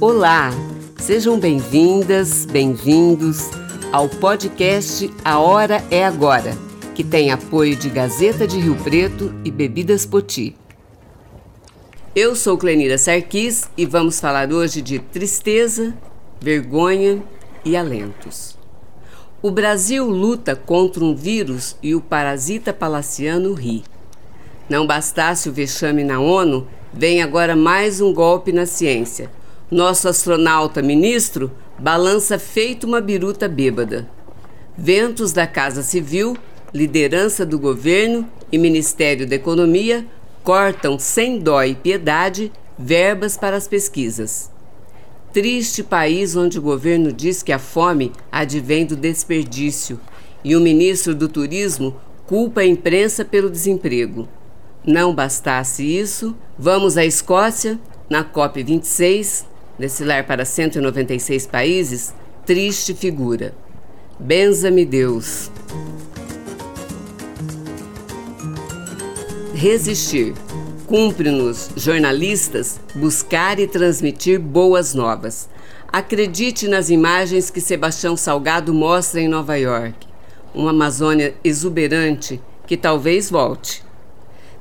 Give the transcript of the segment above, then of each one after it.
Olá, sejam bem-vindas, bem-vindos ao podcast A Hora é Agora, que tem apoio de Gazeta de Rio Preto e Bebidas Poti. Eu sou Clenira Sarquis e vamos falar hoje de tristeza, vergonha e alentos. O Brasil luta contra um vírus e o parasita palaciano ri. Não bastasse o vexame na ONU, vem agora mais um golpe na ciência – nosso astronauta ministro balança feito uma biruta bêbada. Ventos da Casa Civil, liderança do governo e Ministério da Economia cortam sem dó e piedade verbas para as pesquisas. Triste país onde o governo diz que a fome advém do desperdício e o ministro do Turismo culpa a imprensa pelo desemprego. Não bastasse isso, vamos à Escócia, na COP26, Desfilar para 196 países, triste figura. Benza-me Deus. Resistir. Cumpre-nos, jornalistas, buscar e transmitir boas novas. Acredite nas imagens que Sebastião Salgado mostra em Nova York. Uma Amazônia exuberante que talvez volte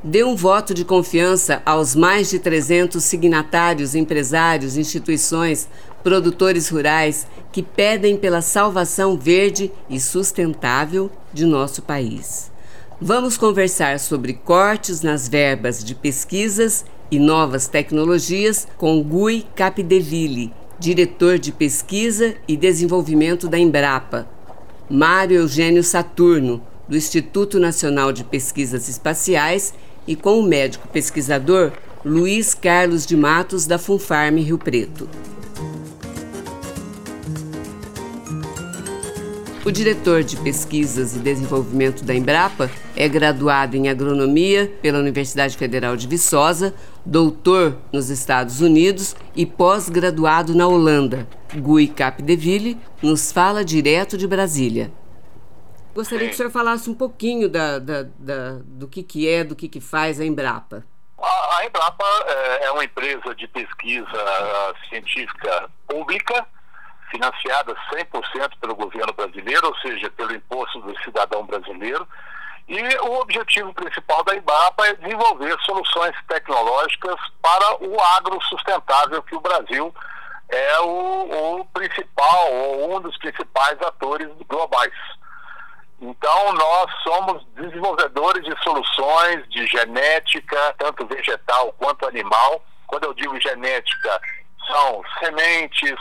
dê um voto de confiança aos mais de 300 signatários, empresários, instituições, produtores rurais que pedem pela salvação verde e sustentável de nosso país. Vamos conversar sobre cortes nas verbas de pesquisas e novas tecnologias com Gui Capdeville, diretor de pesquisa e desenvolvimento da Embrapa, Mário Eugênio Saturno, do Instituto Nacional de Pesquisas Espaciais e com o médico pesquisador Luiz Carlos de Matos, da Funfarm Rio Preto. O diretor de Pesquisas e Desenvolvimento da Embrapa é graduado em Agronomia pela Universidade Federal de Viçosa, doutor nos Estados Unidos e pós-graduado na Holanda. Gui Capdeville nos fala direto de Brasília. Gostaria Sim. que o senhor falasse um pouquinho da, da, da, do que, que é, do que, que faz a Embrapa. A, a Embrapa é, é uma empresa de pesquisa científica pública, financiada 100% pelo governo brasileiro, ou seja, pelo imposto do cidadão brasileiro. E o objetivo principal da Embrapa é desenvolver soluções tecnológicas para o agro sustentável, que o Brasil é o, o principal, ou um dos principais atores globais. Então, nós somos desenvolvedores de soluções de genética, tanto vegetal quanto animal. Quando eu digo genética, são sementes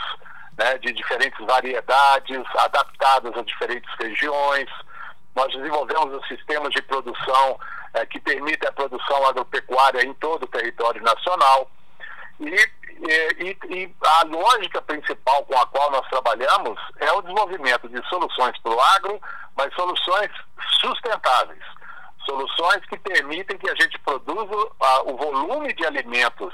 né, de diferentes variedades, adaptadas a diferentes regiões. Nós desenvolvemos os sistemas de produção é, que permitem a produção agropecuária em todo o território nacional. E, e, e, a lógica principal com a qual nós trabalhamos é o desenvolvimento de soluções para o agro, mas soluções sustentáveis. Soluções que permitem que a gente produza uh, o volume de alimentos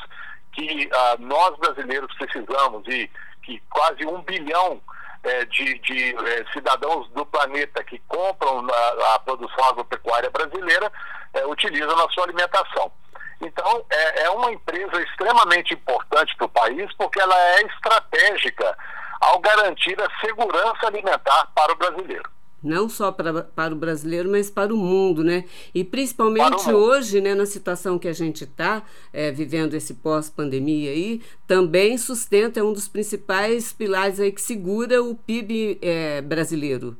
que uh, nós brasileiros precisamos e que quase um bilhão eh, de, de eh, cidadãos do planeta que compram a, a produção agropecuária brasileira eh, utilizam na sua alimentação. Então, é, é uma empresa extremamente importante para o país porque ela é estratégica ao garantir a segurança alimentar para o brasileiro não só para, para o brasileiro, mas para o mundo, né? E principalmente hoje, né, na situação que a gente está é, vivendo esse pós-pandemia aí, também sustenta é um dos principais pilares aí que segura o PIB é, brasileiro.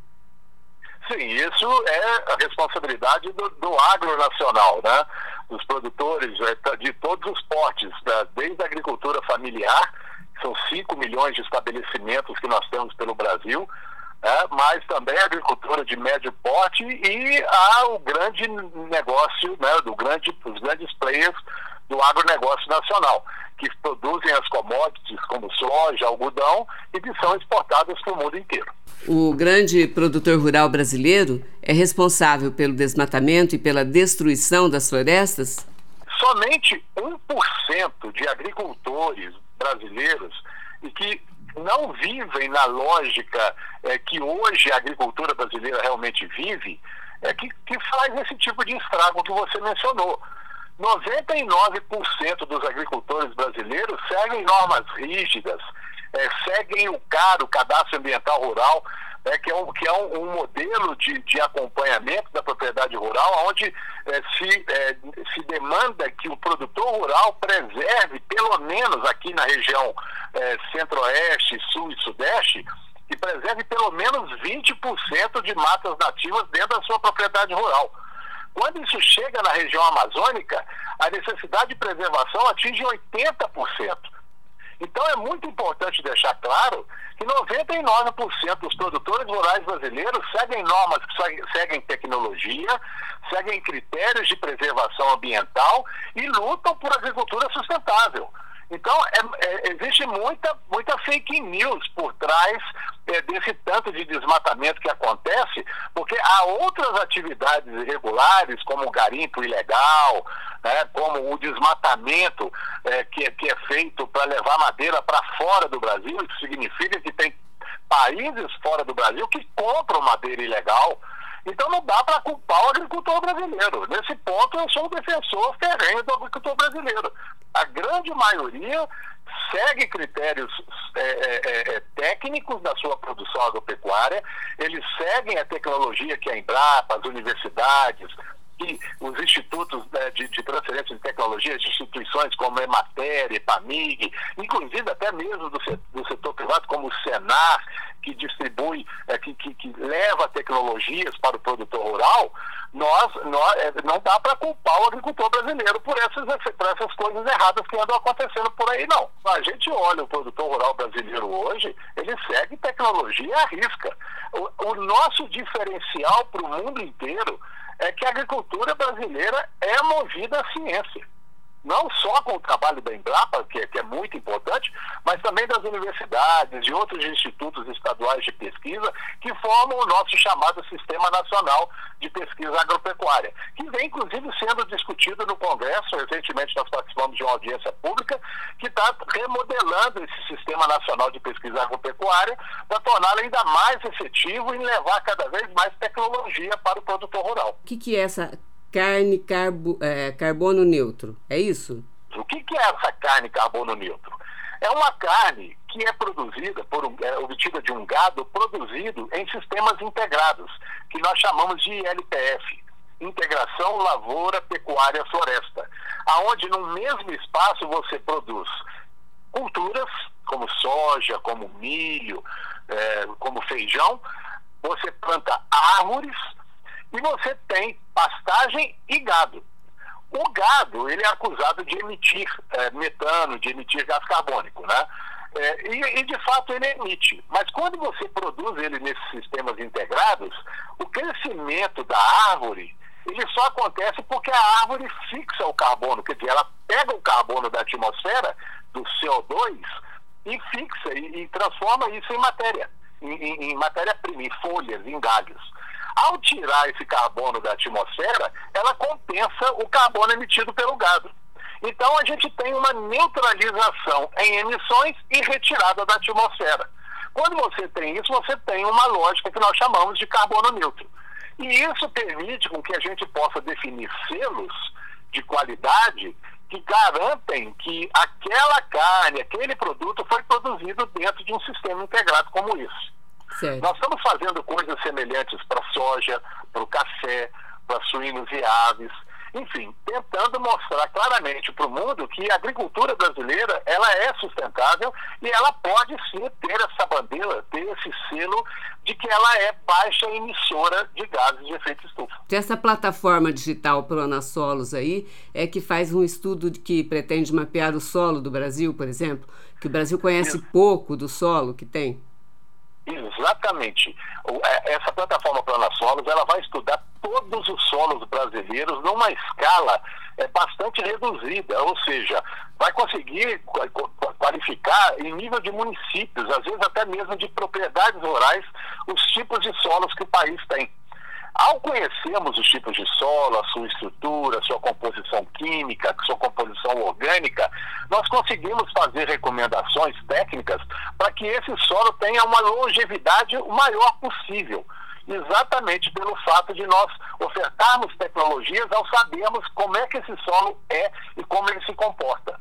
Sim, isso é a responsabilidade do, do agro nacional, né? Dos produtores é, de todos os portes, né? desde a agricultura familiar, são 5 milhões de estabelecimentos que nós temos pelo Brasil, né? mas também a agricultura de médio porte e há o grande negócio, né? do grande, os grandes players do agronegócio nacional, que produzem as commodities como soja, algodão e que são exportadas para o mundo inteiro. O grande produtor rural brasileiro é responsável pelo desmatamento e pela destruição das florestas? Somente 1% de agricultores brasileiros e que não vivem na lógica é, que hoje a agricultura brasileira realmente vive, é que, que faz esse tipo de estrago que você mencionou. 99% dos agricultores brasileiros seguem normas rígidas, é, seguem o CAR, o Cadastro Ambiental Rural, é, que é, um, que é um, um modelo de, de acompanhamento da propriedade rural, onde é, se, é, se demanda que o produtor rural preserve, pelo menos aqui na região é, centro-oeste, sul e sudeste, que preserve pelo menos 20% de matas nativas dentro da sua propriedade rural. Quando isso chega na região amazônica, a necessidade de preservação atinge 80%. Então é muito importante deixar claro que 99% dos produtores rurais brasileiros seguem normas, seguem tecnologia, seguem critérios de preservação ambiental e lutam por agricultura sustentável. Então, é, é, existe muita, muita fake news por trás é, desse tanto de desmatamento que acontece, porque há outras atividades irregulares, como o garimpo ilegal, né, como o desmatamento é, que, que é feito para levar madeira para fora do Brasil, isso significa que tem países fora do Brasil que compram madeira ilegal. Então não dá para culpar o agricultor brasileiro. Nesse ponto eu sou um defensor ferrenho do agricultor brasileiro a grande maioria segue critérios é, é, é, é, técnicos da sua produção agropecuária, eles seguem a tecnologia que a Embrapa, as universidades, e os institutos né, de, de, transferência de tecnologia, instituições como a Emater, EPAMIG, inclusive até mesmo do, do setor privado, como o Senar, que distribui, é, que, que, que, leva tecnologias para o produtor rural, nós, nós é, não dá para culpar o agricultor brasileiro por essas, por essas coisas erradas que andam acontecendo por aí, não. A gente olha o produtor rural brasileiro hoje, ele segue tecnologia à risca. O, o nosso diferencial para o mundo inteiro é que a agricultura brasileira é movida à ciência não só com o trabalho da Embrapa, que é, que é, muito importante, mas também das universidades e outros institutos estaduais de pesquisa que formam o nosso chamado Sistema Nacional de Pesquisa Agropecuária, que vem inclusive sendo discutido no Congresso. Recentemente nós participamos de uma audiência pública que está remodelando esse Sistema Nacional de Pesquisa Agropecuária para torná-lo ainda mais efetivo e levar cada vez mais tecnologia para o produtor rural. O que, que é essa carne carbo, é, carbono neutro. É isso? O que, que é essa carne carbono neutro? É uma carne que é produzida, por um, é obtida de um gado produzido em sistemas integrados, que nós chamamos de ILPF, Integração Lavoura Pecuária Floresta, aonde no mesmo espaço você produz culturas como soja, como milho, é, como feijão, você planta árvores e você tem pastagem e gado. O gado, ele é acusado de emitir é, metano, de emitir gás carbônico, né? É, e, e, de fato ele emite. Mas quando você produz ele nesses sistemas integrados, o crescimento da árvore ele só acontece porque a árvore fixa o carbono, quer dizer, ela pega o carbono da atmosfera, do CO2, e fixa e, e transforma isso em matéria, em, em, em matéria-prima, em folhas, em galhos. Ao tirar esse carbono da atmosfera, ela compensa o carbono emitido pelo gado. Então a gente tem uma neutralização em emissões e retirada da atmosfera. Quando você tem isso, você tem uma lógica que nós chamamos de carbono neutro. E isso permite com que a gente possa definir selos de qualidade que garantem que aquela carne, aquele produto foi produzido dentro de um sistema integrado como isso. Certo. Nós estamos fazendo coisas semelhantes para soja, para o café, para suínos e aves, enfim, tentando mostrar claramente para o mundo que a agricultura brasileira ela é sustentável e ela pode sim ter essa bandeira, ter esse selo de que ela é baixa emissora de gases de efeito estufa. Essa plataforma digital Solos aí é que faz um estudo que pretende mapear o solo do Brasil, por exemplo, que o Brasil conhece pouco do solo que tem. Exatamente. É, essa plataforma Plana Solos, ela vai estudar todos os solos brasileiros numa escala é, bastante reduzida, ou seja, vai conseguir qualificar em nível de municípios, às vezes até mesmo de propriedades rurais, os tipos de solos que o país tem. Ao conhecermos os tipos de solo, a sua estrutura, a sua composição química, sua composição orgânica, nós conseguimos fazer recomendações técnicas para que esse solo tenha uma longevidade o maior possível. exatamente pelo fato de nós ofertarmos tecnologias ao sabermos como é que esse solo é e como ele se comporta.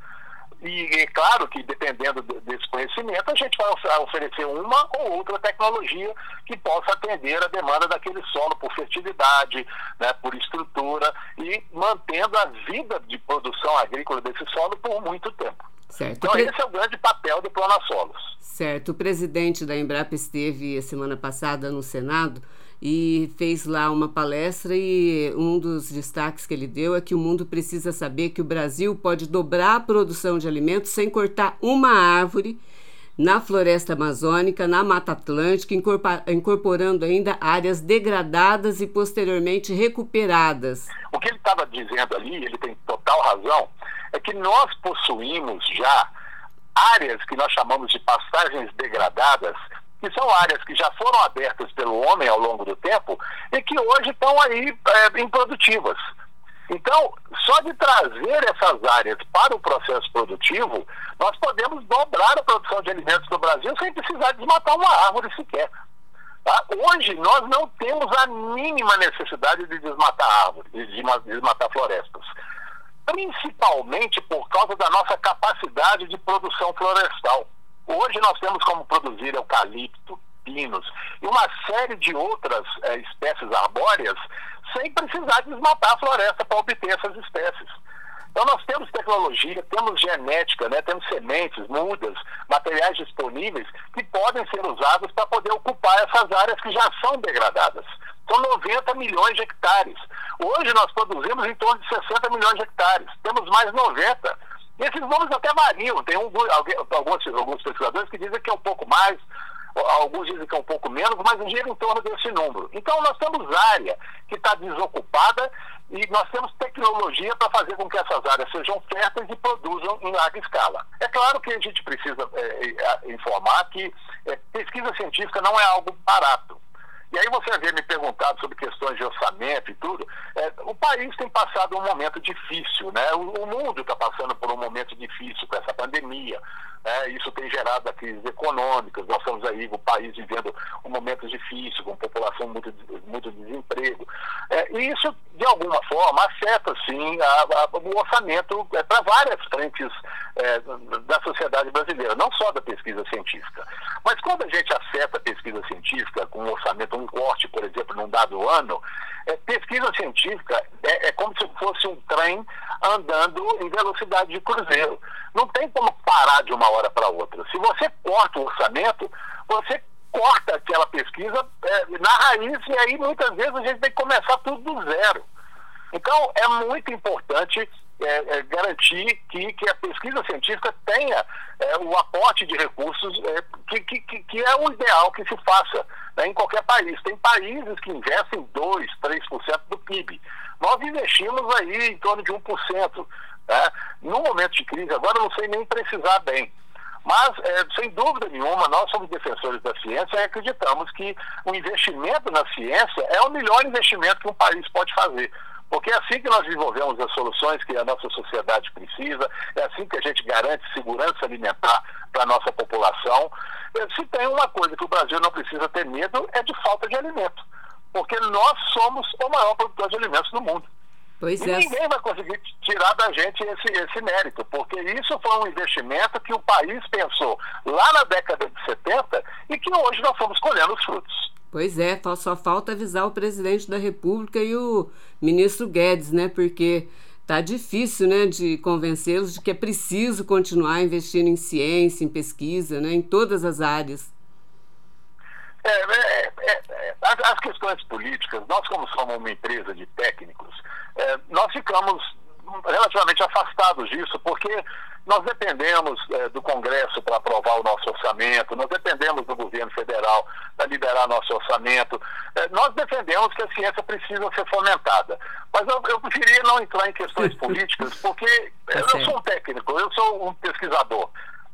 E é claro que, dependendo desse conhecimento, a gente vai oferecer uma ou outra tecnologia que possa atender a demanda daquele solo por fertilidade, né, por estrutura e mantendo a vida de produção agrícola desse solo por muito tempo. Certo. Então, esse é o grande papel do Plano Solos. Certo. O presidente da Embrapa esteve a semana passada no Senado e fez lá uma palestra e um dos destaques que ele deu é que o mundo precisa saber que o Brasil pode dobrar a produção de alimentos sem cortar uma árvore na floresta amazônica, na Mata Atlântica, incorporando ainda áreas degradadas e posteriormente recuperadas. O que ele estava dizendo ali, ele tem total razão, é que nós possuímos já áreas que nós chamamos de pastagens degradadas que são áreas que já foram abertas pelo homem ao longo do tempo e que hoje estão aí é, improdutivas. Então, só de trazer essas áreas para o processo produtivo, nós podemos dobrar a produção de alimentos no Brasil sem precisar desmatar uma árvore sequer. Tá? Hoje, nós não temos a mínima necessidade de desmatar árvores, de desmatar florestas. Principalmente por causa da nossa capacidade de produção florestal. Hoje nós temos como produzir eucalipto, pinos e uma série de outras é, espécies arbóreas sem precisar desmatar a floresta para obter essas espécies. Então nós temos tecnologia, temos genética, né, temos sementes, mudas, materiais disponíveis que podem ser usados para poder ocupar essas áreas que já são degradadas. São 90 milhões de hectares. Hoje nós produzimos em torno de 60 milhões de hectares. Temos mais 90 esses números até variam. Tem um, alguns, alguns pesquisadores que dizem que é um pouco mais, alguns dizem que é um pouco menos, mas gira em torno desse número. Então, nós temos área que está desocupada e nós temos tecnologia para fazer com que essas áreas sejam férteis e produzam em larga escala. É claro que a gente precisa é, é, informar que é, pesquisa científica não é algo barato. E aí você havia me perguntado sobre questões de orçamento e tudo. É, o país tem passado um momento difícil, né? O, o mundo está passando por um momento difícil com essa pandemia. Né? Isso tem gerado a crise econômica. Nós estamos aí, o país vivendo um momento difícil, com população muito, muito desemprego. É, e isso, de alguma forma, afeta, sim, a, a, o orçamento é, para várias frentes é, da sociedade brasileira, não só da pesquisa científica. Mas quando a gente afeta a pesquisa científica com um orçamento, um corte, por exemplo, num dado ano, é, pesquisa científica é, é, como se fosse um trem andando em velocidade de cruzeiro. Não tem como parar de uma hora para outra. Se você corta o orçamento, você corta aquela pesquisa é, na raiz e aí muitas vezes a gente tem que começar tudo do zero. Então é muito importante é, é, garantir que, que a pesquisa científica tenha é, o aporte de recursos é, que, que, que, é o ideal que se faça né, em qualquer país. Tem países que investem 2%, 3% do PIB. Nós investimos aí em torno de 1%. Né? No momento de crise, agora eu não sei nem precisar bem. Mas, é, sem dúvida nenhuma, nós somos defensores da ciência e acreditamos que o investimento na ciência é o melhor investimento que um país pode fazer. Porque é assim que nós desenvolvemos as soluções que a nossa sociedade precisa, é assim que a gente garante segurança alimentar para a nossa população. Se tem uma coisa que o Brasil não precisa ter medo, é de falta de alimento. Porque nós somos o maior produtor de alimentos do mundo. Pois e é. ninguém vai conseguir tirar da gente esse, esse mérito, porque isso foi um investimento que o país pensou lá na década de 70 e que hoje nós estamos colhendo os frutos. Pois é, só falta avisar o presidente da República e o ministro Guedes, né? Porque tá difícil, né, de convencê-los de que é preciso continuar investindo em ciência, em pesquisa, né, em todas as áreas. É, é, é, é as, as, questões políticas, nós como somos uma empresa de técnicos, é, nós ficamos relativamente afastados disso, porque nós dependemos é, do Congresso para aprovar o nosso orçamento, nós dependemos do governo federal para liberar nosso orçamento. É, nós defendemos que a ciência precisa ser fomentada. Mas eu, eu preferia não entrar em questões políticas, porque tá eu não sou um técnico, eu sou um pesquisador.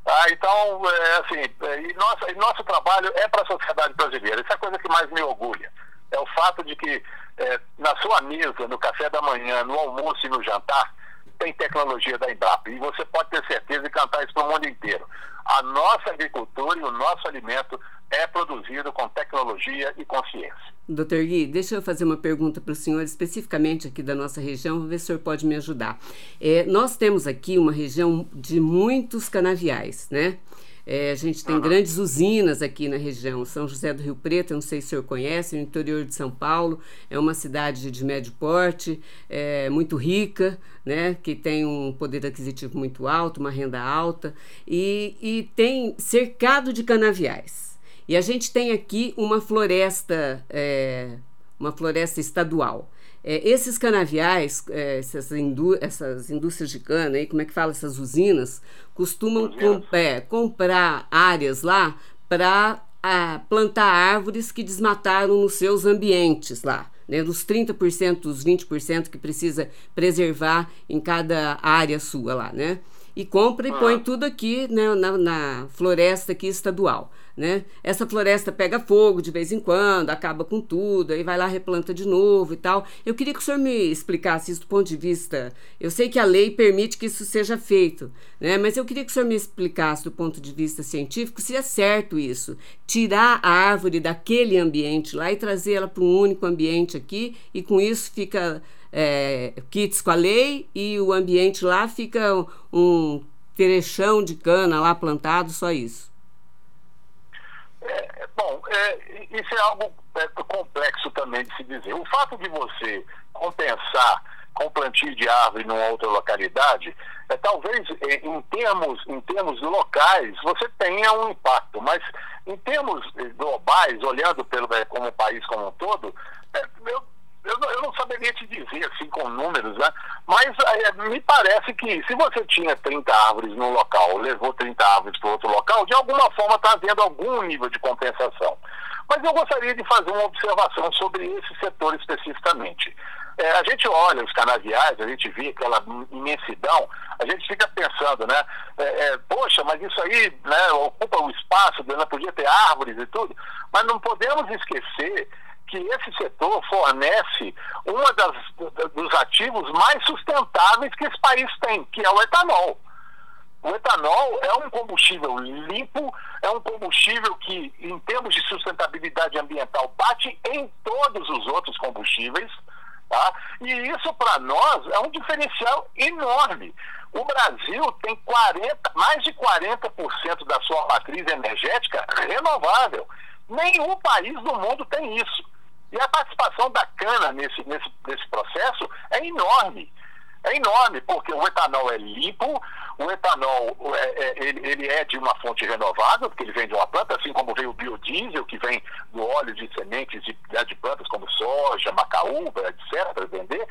Ah, então, é, assim, nossa, e nosso trabalho é para a sociedade brasileira. Isso é a coisa que mais me orgulha. É o fato de que é, na sua mesa, no café da manhã, no almoço e no jantar, tem tecnologia da Embrapa. E você pode ter certeza de cantar isso para o mundo inteiro. A nossa agricultura e o nosso alimento é produzido com tecnologia e consciência. Doutor Gui, deixa eu fazer uma pergunta para o senhor, especificamente aqui da nossa região, vou ver se o senhor pode me ajudar. É, nós temos aqui uma região de muitos canaviais, né? É, a gente tem uhum. grandes usinas aqui na região. São José do Rio Preto, eu não sei se o senhor conhece, no interior de São Paulo. É uma cidade de médio porte, é, muito rica, né, que tem um poder aquisitivo muito alto, uma renda alta, e, e tem cercado de canaviais. E a gente tem aqui uma floresta, é, uma floresta estadual. É, esses canaviais, é, essas, indú essas indústrias de cana, aí, como é que fala, essas usinas, costumam é, comprar áreas lá para plantar árvores que desmataram nos seus ambientes lá. Né, dos 30%, dos 20% que precisa preservar em cada área sua lá, né? E compra e ah. põe tudo aqui né, na, na floresta aqui estadual né? Essa floresta pega fogo de vez em quando, acaba com tudo, aí vai lá replanta de novo e tal. Eu queria que o senhor me explicasse isso do ponto de vista. Eu sei que a lei permite que isso seja feito, né? Mas eu queria que o senhor me explicasse do ponto de vista científico se é certo isso, tirar a árvore daquele ambiente lá e trazê-la para um único ambiente aqui e com isso fica é, kits com a lei e o ambiente lá fica um terechão de cana lá plantado, só isso. É, bom, é, isso é algo é, complexo também de se dizer. O fato de você compensar com plantio de árvore numa outra localidade, é, talvez é, em termos, em termos locais você tenha um impacto, mas em termos é, globais, olhando pelo, como o país como um todo, eu eu, eu não saberia te dizer assim com números, né? Mas é, me parece que se você tinha 30 árvores num local, levou 30 árvores para outro local, de alguma forma está havendo algum nível de compensação. Mas eu gostaria de fazer uma observação sobre esse setor especificamente. É, a gente olha os canaviais, a gente vê aquela imensidão, a gente fica pensando, né? É, é, poxa, mas isso aí né, ocupa o espaço, né, podia ter árvores e tudo, mas não podemos esquecer que esse setor fornece um dos ativos mais sustentáveis que esse país tem, que é o etanol. O etanol é um combustível limpo, é um combustível que, em termos de sustentabilidade ambiental, bate em todos os outros combustíveis. Tá? E isso, para nós, é um diferencial enorme. O Brasil tem 40, mais de 40% da sua matriz energética renovável. Nenhum país do mundo tem isso. E a participação da cana nesse, nesse, nesse processo é enorme. É enorme, porque o etanol é limpo, o etanol é, é, ele, é de uma fonte renovável, porque ele vem de uma planta, assim como vem o biodiesel, que vem do óleo de sementes de, né, de plantas como soja, macaúba, etc., vender,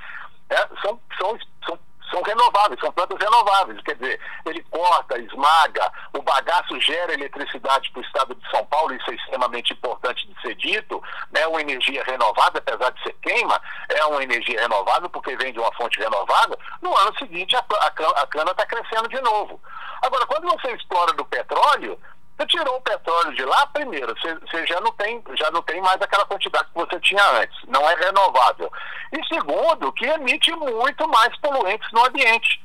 é, são, são, são são renováveis, são plantas renováveis. Quer dizer, ele corta, esmaga, o bagaço gera eletricidade para o estado de São Paulo, isso é extremamente importante de ser dito. É uma energia renovada, apesar de ser queima, é uma energia renovável porque vem de uma fonte renovável. No ano seguinte, a, a, a cana está crescendo de novo. Agora, quando você explora do petróleo, você tirou o petróleo de lá, primeiro, você, você, já, não tem, já não tem mais aquela quantidade que você tinha antes, não é renovável. E segundo, que emite muito mais poluentes no ambiente.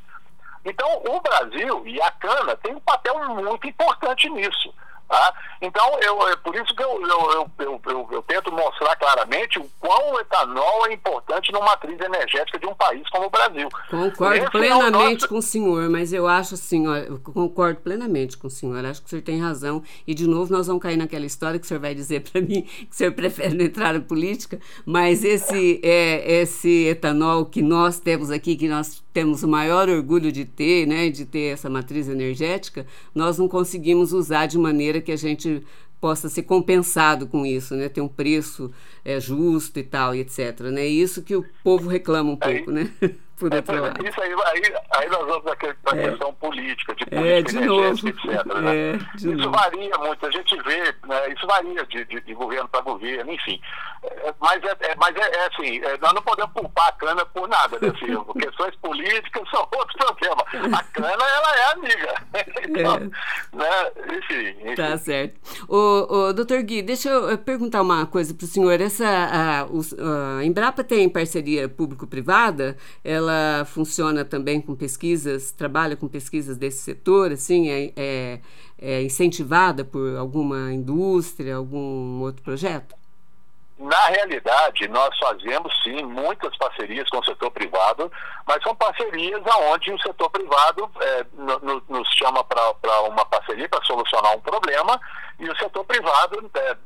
Então, o Brasil e a cana tem um papel muito importante nisso. Tá? Então, eu, é por isso que eu, eu, eu, eu, eu tento mostrar claramente o quão o etanol é importante numa matriz energética de um país como o Brasil. Concordo Esse plenamente é nosso... com o senhor, mas eu acho assim, ó, eu concordo plenamente com o senhor, acho que o senhor tem razão. E, de novo, nós vamos cair naquela história que o senhor vai dizer para mim que o senhor prefere não entrar na política, mas esse, é, esse etanol que nós temos aqui, que nós temos o maior orgulho de ter, né, de ter essa matriz energética, nós não conseguimos usar de maneira que a gente possa ser compensado com isso, né, ter um preço é, justo e tal, e etc. Né? Isso que o povo reclama um pouco, né? por outro é, lado. Isso aí, aí, aí nós vamos para a é. questão política, de política é, de novo. etc. Né? É, isso novo. varia muito, a gente vê, né, isso varia de, de, de governo para governo, enfim. É, mas é, é mas é, assim, nós não podemos culpar a cana por nada, né, Silvio? Questões políticas são outros problemas. A cana, ela é amiga. Então, né, enfim, enfim, Tá certo. O, o, doutor Gui, deixa eu perguntar uma coisa para o senhor. Essa, a, a Embrapa tem parceria público-privada, ela ela funciona também com pesquisas, trabalha com pesquisas desse setor, assim, é, é, é incentivada por alguma indústria, algum outro projeto? Na realidade, nós fazemos sim muitas parcerias com o setor privado, mas são parcerias onde o setor privado é, no, no, nos chama para uma parceria para solucionar um problema e o setor privado é,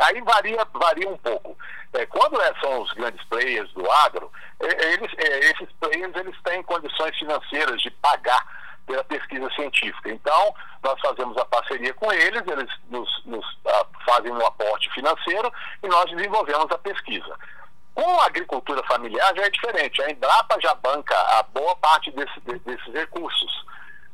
aí varia, varia um pouco. É, quando é, são os grandes players do agro, é, eles, é, esses players eles têm condições financeiras de pagar pela pesquisa científica. Então, nós fazemos a parceria com eles, eles nos, nos uh, fazem um aporte financeiro e nós desenvolvemos a pesquisa. Com a agricultura familiar já é diferente. A Embrapa já banca a boa parte desse, desses recursos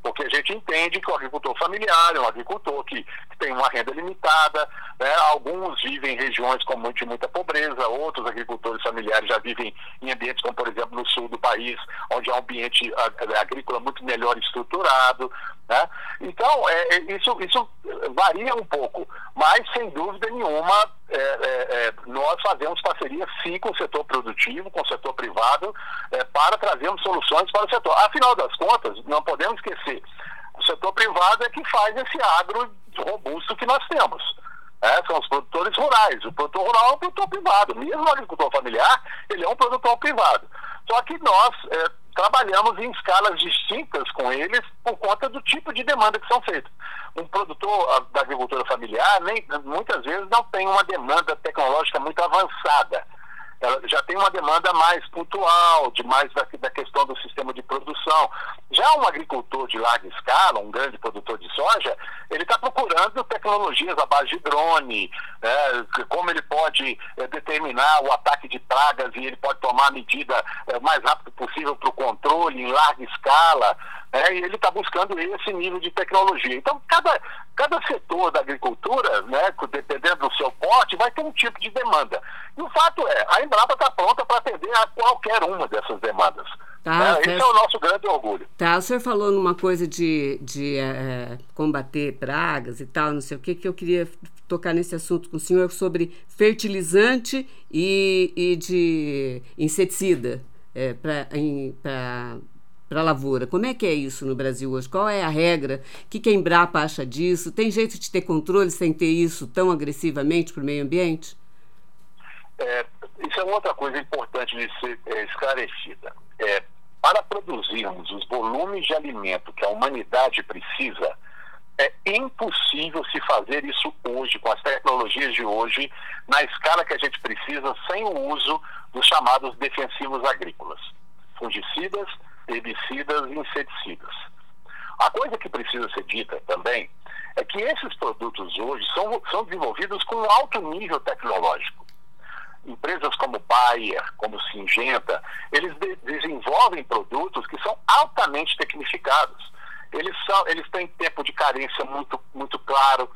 porque a gente entende que o agricultor familiar é um agricultor que, tem uma renda limitada, né? alguns vivem em regiões com muito, muita pobreza, outros agricultores familiares já vivem em ambientes como, por exemplo, no sul do país, onde há um ambiente agrícola muito melhor estruturado. Né? Então, é, é, isso, isso varia um pouco, mas, sem dúvida nenhuma, é, é, é, nós fazemos parceria sim com o setor produtivo, com o setor privado, é, para trazermos soluções para o setor. Afinal das contas, não podemos esquecer, o setor privado é que faz esse agro robusto que nós temos. É, são os produtores rurais. O produtor rural é um produtor privado. Mesmo o agricultor familiar, ele é um produtor privado. Só que nós trabalhamos em escalas distintas com eles por conta do tipo de demanda que são feitas. Um produtor da agricultura familiar nem, muitas vezes não tem uma demanda tecnológica muito avançada ela já tem uma demanda mais pontual, de mais da, da, questão do sistema de produção. Já um agricultor de larga escala, um grande produtor de soja, ele está procurando tecnologias à base de drone, né, como ele pode é, determinar o ataque de pragas e ele pode tomar a medida é, mais rápido possível para o controle em larga escala. Né, e ele está buscando esse nível de tecnologia. Então, cada, cada setor da agricultura, né, dependendo do seu porte, vai ter um tipo de demanda. E o fato é, a Embrapa está pronta para atender a qualquer uma dessas demandas. Tá, né? Esse é o nosso grande orgulho. Tá, o senhor falou numa coisa de, de é, combater pragas e tal, não sei o que, que eu queria tocar nesse assunto com o senhor sobre fertilizante e, e de inseticida é, para para a lavoura. Como é que é isso no Brasil hoje? Qual é a regra? O que, que a Embrapa acha disso? Tem jeito de ter controle sem ter isso tão agressivamente para o meio ambiente? É, isso é outra coisa importante de ser é, esclarecida. É, para produzirmos os volumes de alimento que a humanidade precisa, é impossível se fazer isso hoje, com as tecnologias de hoje, na escala que a gente precisa, sem o uso dos chamados defensivos agrícolas, fungicidas, herbicidas e inseticidas. A coisa que precisa ser dita também é que esses produtos hoje são, são desenvolvidos com alto nível tecnológico. Empresas como Bayer, como Singenta, eles de desenvolvem produtos que são altamente tecnificados. Eles, são, eles têm tempo de carência muito, muito claro,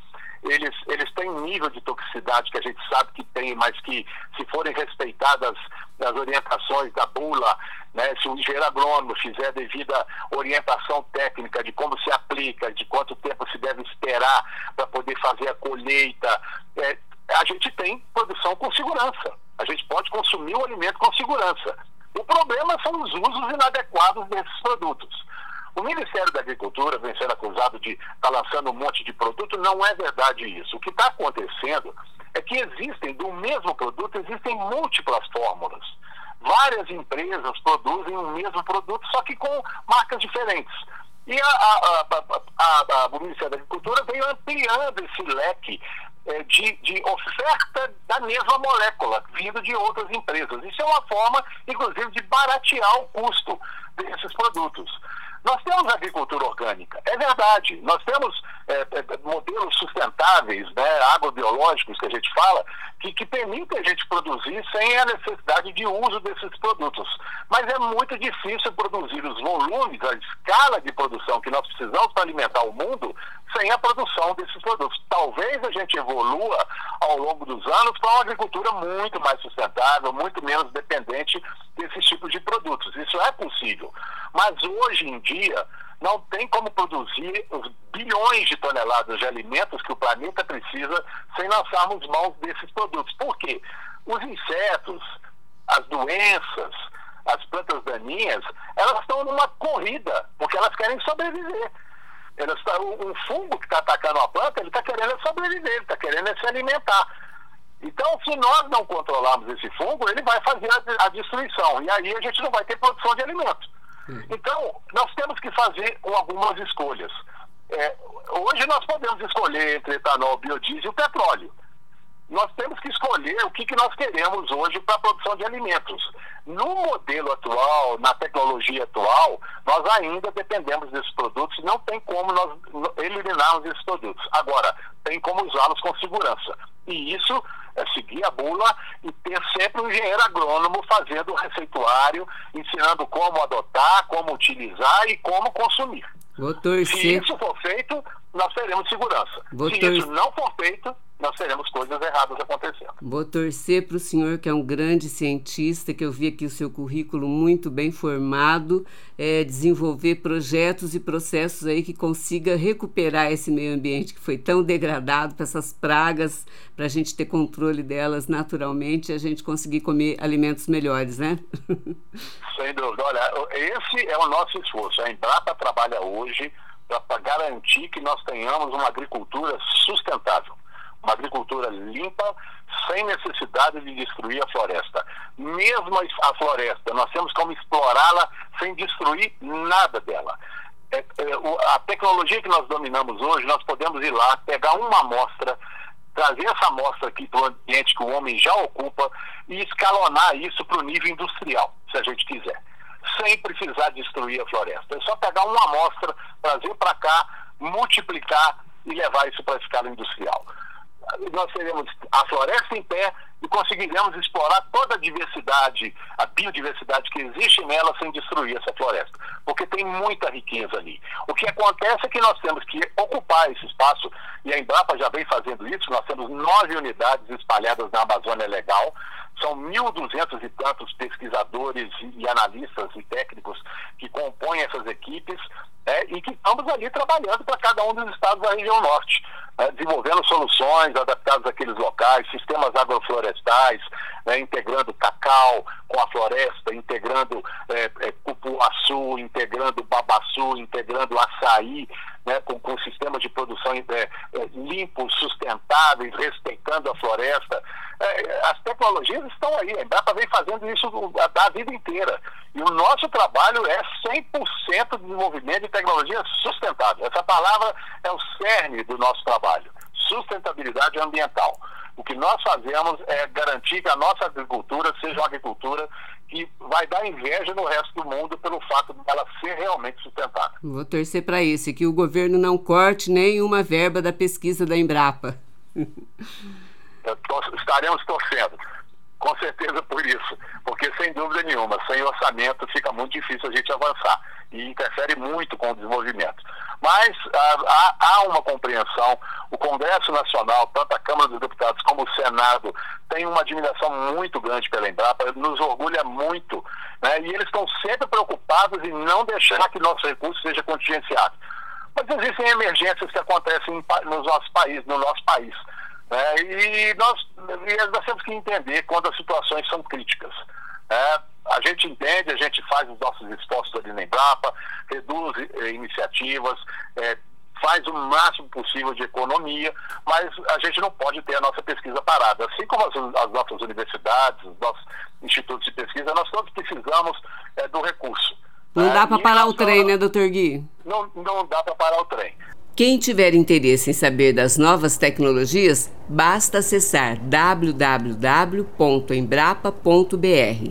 eles, eles têm um nível de toxicidade que a gente sabe que tem, mas que, se forem respeitadas as orientações da bula, né, se o engenheiro agrônomo fizer a devida orientação técnica de como se aplica, de quanto tempo se deve esperar para poder fazer a colheita, é, a gente tem produção com segurança. A gente pode consumir o alimento com segurança. O problema são os usos inadequados desses produtos. O Ministério da Agricultura vem sendo acusado de estar tá lançando um monte de produto, não é verdade isso. O que está acontecendo é que existem, do mesmo produto, existem múltiplas fórmulas. Várias empresas produzem o mesmo produto, só que com marcas diferentes. E a, a, a, o Ministério da Agricultura veio ampliando esse leque é, de, de, oferta da mesma molécula, vindo de outras empresas. Isso é uma forma, inclusive, de baratear o custo desses produtos. Nós temos agricultura orgânica, é verdade. Nós temos é, é, modelos sustentáveis, né, agrobiológicos que a gente fala, que, que permitem a gente produzir sem a necessidade de uso desses produtos. Mas é muito difícil produzir os volumes, a escala de produção que nós precisamos para alimentar o mundo sem a produção desses produtos. Talvez a gente evolua ao longo dos anos para uma agricultura muito mais sustentável, muito menos dependente desses tipos de produtos. Isso é possível. Mas hoje em dia, não tem como produzir os bilhões de toneladas de alimentos que o planeta precisa sem lançarmos mãos desses produtos. Por quê? Os insetos, as doenças, as plantas daninhas, elas estão numa corrida, porque elas querem sobreviver. Elas, tá, o, fungo que está atacando a planta, ele está querendo sobreviver, ele está querendo se alimentar. Então, se nós não controlarmos esse fungo, ele vai fazer a, a destruição. E aí a gente não vai ter produção de alimentos. Então, nós temos que fazer algumas escolhas. É, hoje nós podemos escolher entre etanol, biodiesel e petróleo nós temos que escolher o que, que nós queremos hoje para a produção de alimentos. No modelo atual, na tecnologia atual, nós ainda dependemos desses produtos, não tem como nós eliminarmos esses produtos. Agora, tem como usá-los com segurança. E isso é seguir a bula e ter sempre um engenheiro agrônomo fazendo o receituário, ensinando como adotar, como utilizar e como consumir. Se isso for feito, nós teremos segurança. Vou Se isso não for feito, nós teremos coisas erradas acontecendo. Vou torcer para o senhor, que é um grande cientista, que eu vi aqui o seu currículo muito bem formado, é, desenvolver projetos e processos aí que consiga recuperar esse meio ambiente que foi tão degradado para essas pragas, para a gente ter controle delas naturalmente e a gente conseguir comer alimentos melhores, né? Sem dúvida. Olha, esse é o nosso esforço. A Embrapa trabalha hoje para garantir que nós tenhamos uma agricultura sustentável uma agricultura limpa, sem necessidade de destruir a floresta. Mesmo a floresta, nós temos como explorá-la sem destruir nada dela. É, é, a tecnologia que nós dominamos hoje, nós podemos ir lá, pegar uma amostra, trazer essa amostra aqui para o ambiente que o homem já ocupa e escalonar isso para o nível industrial, se a gente quiser, sem precisar destruir a floresta. É só pegar uma amostra, trazer para cá, multiplicar e levar isso para a escala industrial nós teremos a floresta em pé e conseguiremos explorar toda a diversidade, a biodiversidade que existe nela sem destruir essa floresta, porque tem muita riqueza ali. O que acontece é que nós temos que ocupar esse espaço, e a Embrapa já vem fazendo isso, nós temos nove unidades espalhadas na Amazônia Legal, são 1.200 e tantos pesquisadores e analistas e técnicos que compõem essas equipes é, e que estamos ali trabalhando para cada um dos estados da região norte, é, desenvolvendo soluções adaptadas àqueles locais, sistemas agroflorestais, né, integrando cacau com a floresta, integrando é, é, cupuaçu, integrando babaçu, integrando açaí, né, com, com sistemas de produção é, é, limpos, sustentáveis, respeitando a floresta. É, as tecnologias estão aí, a Embrapa vem fazendo isso a, vida inteira. E o nosso trabalho é 100% desenvolvimento de tecnologia sustentável. Essa palavra é o cerne do nosso trabalho, sustentabilidade ambiental. O que nós fazemos é garantir que a nossa agricultura seja uma agricultura que vai dar inveja no resto do mundo pelo fato de ela ser realmente sustentável. Vou torcer para isso, que o governo não corte nenhuma verba da pesquisa da Embrapa. Estaremos torcendo, com certeza por isso, porque sem dúvida nenhuma, sem orçamento fica muito difícil a gente avançar e interfere muito com o desenvolvimento. Mas ah, há, há, uma compreensão, o Congresso Nacional, tanto a Câmara dos Deputados como o Senado, tem uma admiração muito grande pela Embrapa, nos orgulha muito, né? e eles estão sempre preocupados em não deixar que nosso recurso seja contingenciado. Mas existem emergências que acontecem nos nossos países, no nosso país. Né? E, nós, e nós temos que entender quando as situações são críticas. Né? A gente entende, a gente faz os nossos esforços ali na Embrapa, reduz eh, iniciativas, eh, faz o máximo possível de economia, mas a gente não pode ter a nossa pesquisa parada. Assim como as, as nossas universidades, os nossos institutos de pesquisa, nós todos precisamos eh, do recurso. Não dá para parar o trem, né, doutor Gui? Não, não dá para parar o trem. Quem tiver interesse em saber das novas tecnologias, basta acessar www.embrapa.br.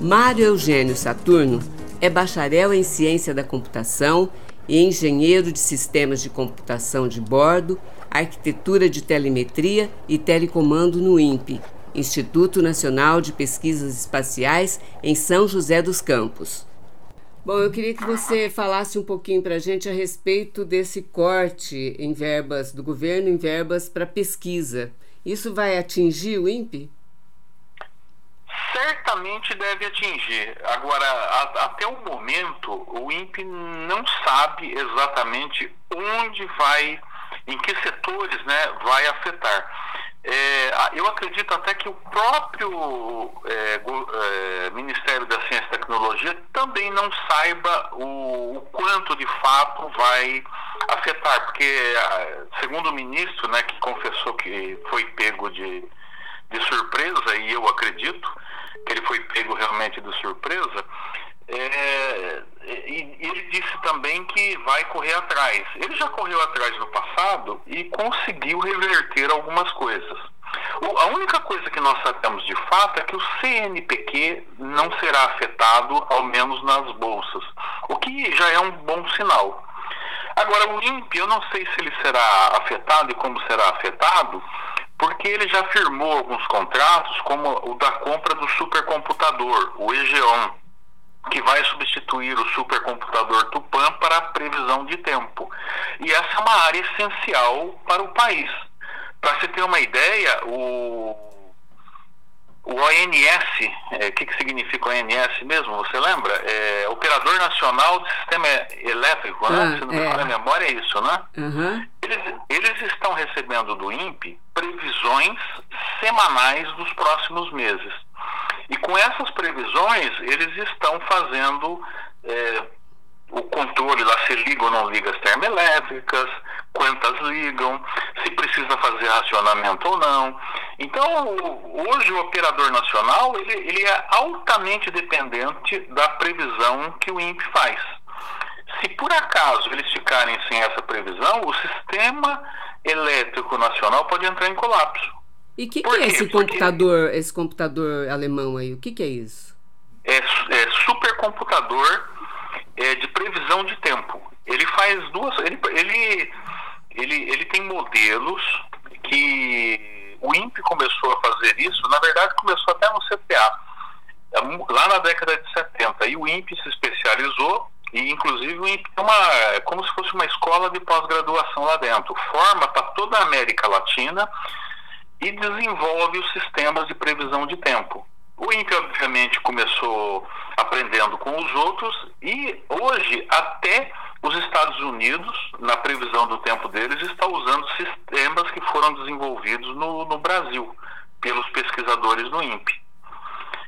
Mário Eugênio Saturno é bacharel em ciência da computação e engenheiro de sistemas de computação de bordo, arquitetura de telemetria e telecomando no INPE, Instituto Nacional de Pesquisas Espaciais em São José dos Campos. Bom, eu queria que você falasse um pouquinho para a gente a respeito desse corte em verbas do governo, em verbas para pesquisa. Isso vai atingir o INPE? certamente deve atingir. Agora, a, até o momento, o INPE não sabe exatamente onde vai, em que setores né, vai afetar. É, eu acredito até que o próprio é, é, Ministério da Ciência e Tecnologia também não saiba o, o, quanto de fato vai afetar, porque segundo o ministro, né, que confessou que foi pego de, de surpresa, e eu acredito que ele foi pego realmente de surpresa, é, e ele disse também que vai correr atrás. Ele já correu atrás no passado e conseguiu reverter algumas coisas. A única coisa que nós sabemos de fato é que o CNPq não será afetado, ao menos nas bolsas, o que já é um bom sinal. Agora, o INPE, eu não sei se ele será afetado e como será afetado, porque ele já firmou alguns contratos, como o da compra do supercomputador, o EGEON, que vai substituir o supercomputador Tupan para a previsão de tempo. E essa é uma área essencial para o país. Para você ter uma ideia, o, o ONS, o é, que, que significa o ONS mesmo? Você lembra? É Operador Nacional de Sistema Elétrico, né? Ah, Se não me é. a memória, é isso, né? Uhum. Eles, eles estão recebendo do INPE previsões semanais dos próximos meses. E com essas previsões, eles estão fazendo é, o controle lá se liga ou não liga as termoelétricas, quantas ligam, se precisa fazer racionamento ou não. Então, hoje o operador nacional ele, ele é altamente dependente da previsão que o INPE faz. Se por acaso eles ficarem sem essa previsão, o sistema elétrico nacional pode entrar em colapso. E o que, que, é esse computador, Porque... esse computador alemão aí? O que, que é isso? É, é supercomputador é, de previsão de tempo. Ele faz duas. Ele, ele, ele, ele tem modelos que o INPE começou a fazer isso, na verdade começou até no CPA, é, lá na década de 70. E o INPE se especializou e inclusive o INPE é uma, como se fosse uma escola de pós-graduação lá dentro. Forma para toda a América Latina e desenvolve os sistemas de previsão de tempo. O INPE, obviamente, começou aprendendo com os outros e hoje até os Estados Unidos, na previsão do tempo deles, está usando sistemas que foram desenvolvidos no, no Brasil pelos pesquisadores do INPE.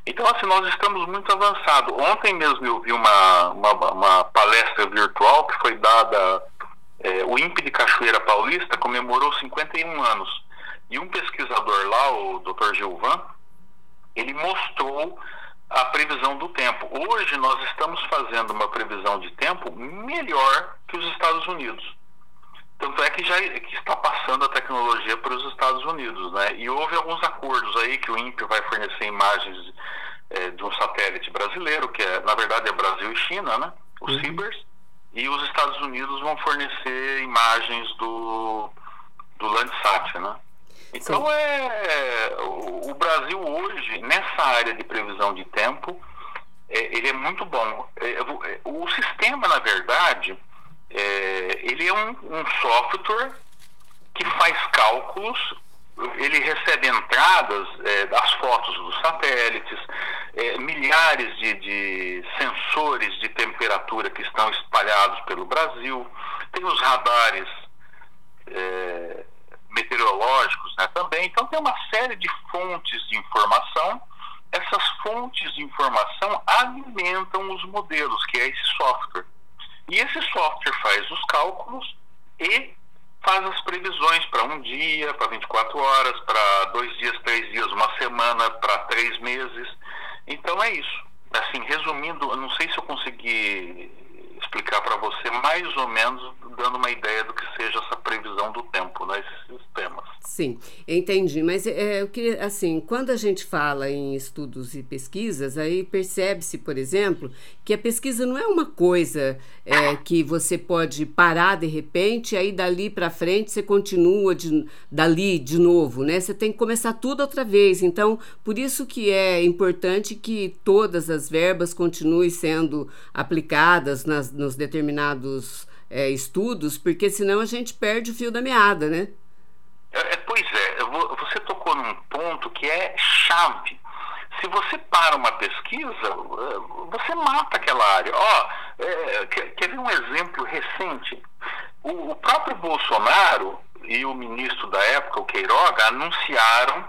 Então, assim, nós estamos muito avançados. Ontem mesmo eu vi uma, uma, uma palestra virtual que foi dada. É, o INPE de Cachoeira Paulista comemorou 51 anos. E um pesquisador lá, o Dr. Gilvan, ele mostrou a previsão do tempo. Hoje nós estamos fazendo uma previsão de tempo melhor que os Estados Unidos. Tanto é que já que está passando a tecnologia para os Estados Unidos, né? E houve alguns acordos aí que o INPE vai fornecer imagens é, de um satélite brasileiro, que é, na verdade é Brasil e China, né? Os uhum. CIBERS, e os Estados Unidos vão fornecer imagens do, do Landsat, né? Então, é, o Brasil hoje, nessa área de previsão de tempo, é, ele é muito bom. É, é o sistema, na verdade, é, ele é um, um software que faz cálculos ele recebe entradas é, das fotos dos satélites, é, milhares de, de, sensores de temperatura que estão espalhados pelo Brasil, tem os radares é, meteorológicos né, também. Então, tem uma série de fontes de informação. Essas fontes de informação alimentam os modelos, que é esse software. E esse software faz os cálculos e faz as previsões para um dia, para 24 horas, para dois dias, três dias, uma semana, para três meses. Então é isso. Assim, resumindo, não sei se eu consegui explicar para você mais ou menos dando uma ideia do que seja essa previsão do tempo, né, esses sistemas. Sim, entendi. Mas é, que assim, quando a gente fala em estudos e pesquisas, aí percebe-se, por exemplo, que a pesquisa não é uma coisa é, que você pode parar de repente, aí dali para frente você continua de, dali de novo, né? Você tem que começar tudo outra vez. Então, por isso que é importante que todas as verbas continuem sendo aplicadas nas, nos determinados é, estudos, porque senão a gente perde o fio da meada, né? É, é pois é, você tocou num ponto que é chave. Se você para uma pesquisa, é, você mata aquela área. Ó, é, quer, quer ver um exemplo recente? O, o próprio Bolsonaro, e o ministro da época, o Queiroga, anunciaram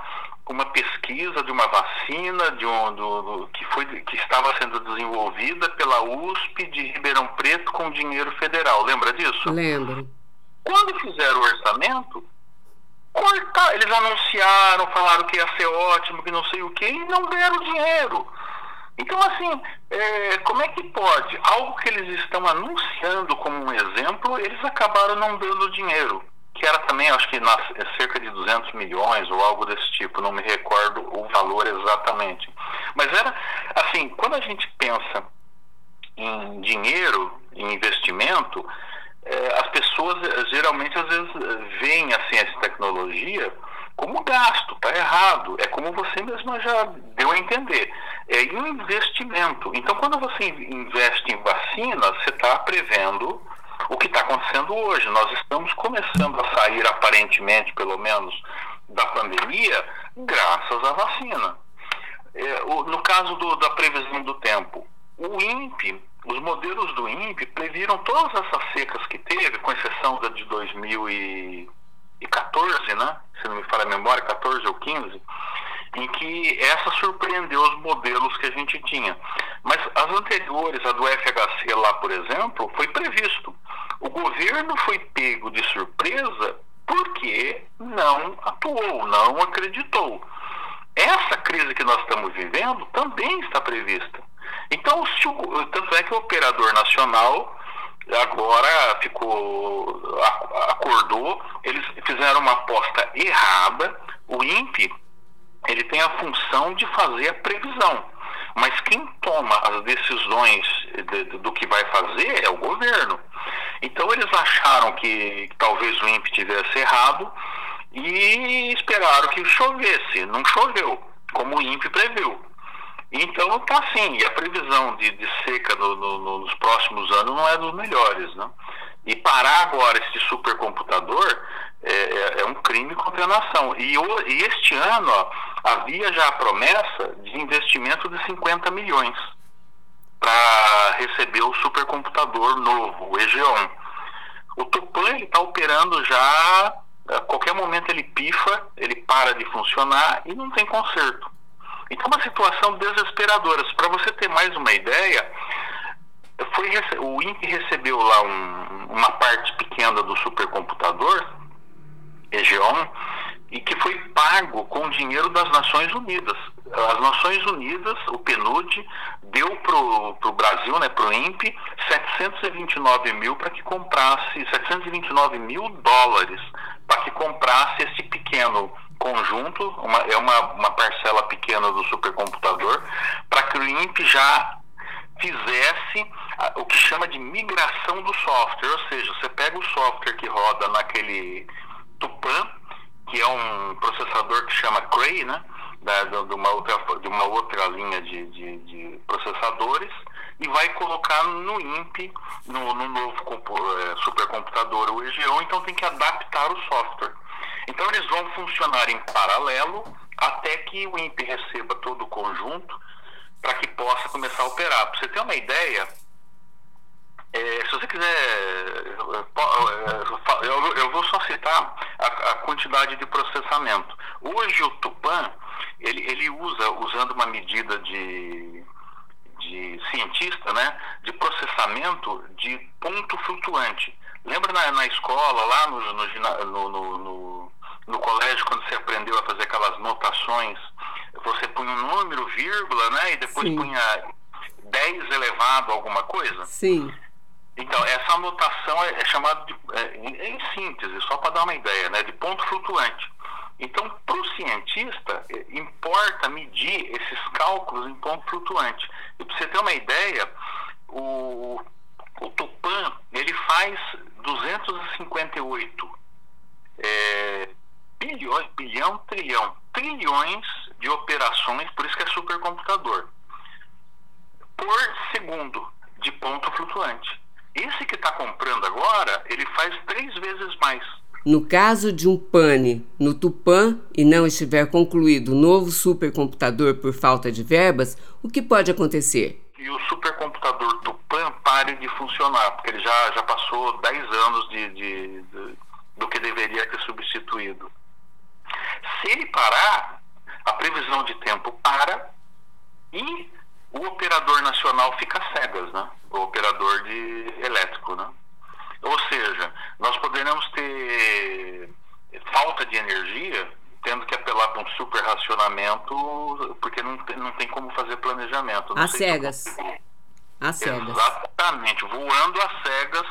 uma pesquisa de uma vacina de um, do, do, que, foi, que estava sendo desenvolvida pela USP de Ribeirão Preto com dinheiro federal. Lembra disso? Lembro. Quando fizeram o orçamento, cortar, eles anunciaram, falaram que ia ser ótimo, que não sei o quê, e não deram dinheiro. Então, assim, é, como é que pode? Algo que eles estão anunciando como um exemplo, eles acabaram não dando dinheiro que era também, acho que na, cerca de 200 milhões ou algo desse tipo, não me recordo o valor exatamente. Mas era, assim, quando a gente pensa em dinheiro, em investimento, eh, as pessoas eh, geralmente às vezes veem a ciência e tecnologia como gasto, está errado. É como você mesma já deu a entender. É investimento. Então, quando você investe em vacina, você está prevendo o que está acontecendo hoje. Nós estamos começando a sair, aparentemente, pelo menos, da pandemia, graças à vacina. É, o, no caso do, da previsão do tempo, o INPE, os modelos do INPE previram todas essas secas que teve, com exceção da de 2014, né? Se não me falha a memória, 14 ou 15, em que essa surpreendeu os modelos que a gente tinha. Mas as anteriores, a do FHC lá, por exemplo, foi previsto. O governo foi pego de surpresa porque não atuou, não acreditou. Essa crise que nós estamos vivendo também está prevista. Então, o, tanto é que o operador nacional agora ficou acordou, eles fizeram uma aposta errada. O INPE ele tem a função de fazer a previsão. Mas quem toma as decisões de, de, do que vai fazer é o governo. Então eles acharam que, talvez o INPE tivesse errado e esperaram que chovesse. Não choveu, como o INPE previu. Então está assim, e a previsão de, de seca no, no, nos próximos anos não é dos melhores. Né? E parar agora esse supercomputador é, é, é um crime contra a nação. E, o, e este ano ó, havia já a promessa de investimento de 50 milhões para receber o supercomputador novo, o EG1. O Tupan está operando já, a qualquer momento ele pifa, ele para de funcionar e não tem conserto. Então, uma situação desesperadora. Para você ter mais uma ideia, foi, o INPE recebeu lá um, uma parte pequena do supercomputador, EG1, e que foi pago com dinheiro das Nações Unidas. As Nações Unidas, o PNUD, deu para o Brasil, né, para o INPE, 729 mil para que comprasse, 729 mil dólares para que comprasse esse pequeno conjunto, uma, é uma, uma parcela pequena do supercomputador, para que o INPE já fizesse o que chama de migração do software, ou seja, você pega o software que roda naquele Tupan, que é um processador que chama Cray, né? Da, de, uma outra, de uma outra linha de, de, de processadores e vai colocar no INPE, no, no novo é, supercomputador, o EGO, então tem que adaptar o software. Então eles vão funcionar em paralelo até que o INPE receba todo o conjunto para que possa começar a operar. Para você ter uma ideia, é, se você quiser, eu, eu, vou só citar a, a, quantidade de processamento. Hoje o Tupan, ele, ele usa, usando uma medida de, de cientista, né, de processamento de ponto flutuante. Lembra na, na escola, lá no no, no, no, no, colégio, quando você aprendeu a fazer aquelas notações, você punha um número, vírgula, né, e depois Sim. punha 10 elevado a alguma coisa? Sim. Então, essa anotação é, é chamada de, é, em, síntese, só para dar uma ideia, né, de ponto flutuante. Então, para o cientista, é, importa medir esses cálculos em ponto flutuante. E para você ter uma ideia, o, o Tupan ele faz 258 é, bilhões, bilhão, trilhão, trilhões de operações, por isso que é supercomputador, por segundo de ponto flutuante. Esse que está comprando agora, ele faz três vezes mais. No caso de um pane no Tupan e não estiver concluído o novo supercomputador por falta de verbas, o que pode acontecer? E o supercomputador Tupan pare de funcionar, porque ele já, já passou 10 anos de, de, de, do que deveria ter substituído. Se ele parar, a previsão de tempo para e o operador nacional fica cegas, né? O operador de elétrico, né? Ou seja, nós poderemos ter falta de energia tendo que apelar para um super racionamento porque não tem, não tem como fazer planejamento. Às cegas. Às cegas. Exatamente, voando às cegas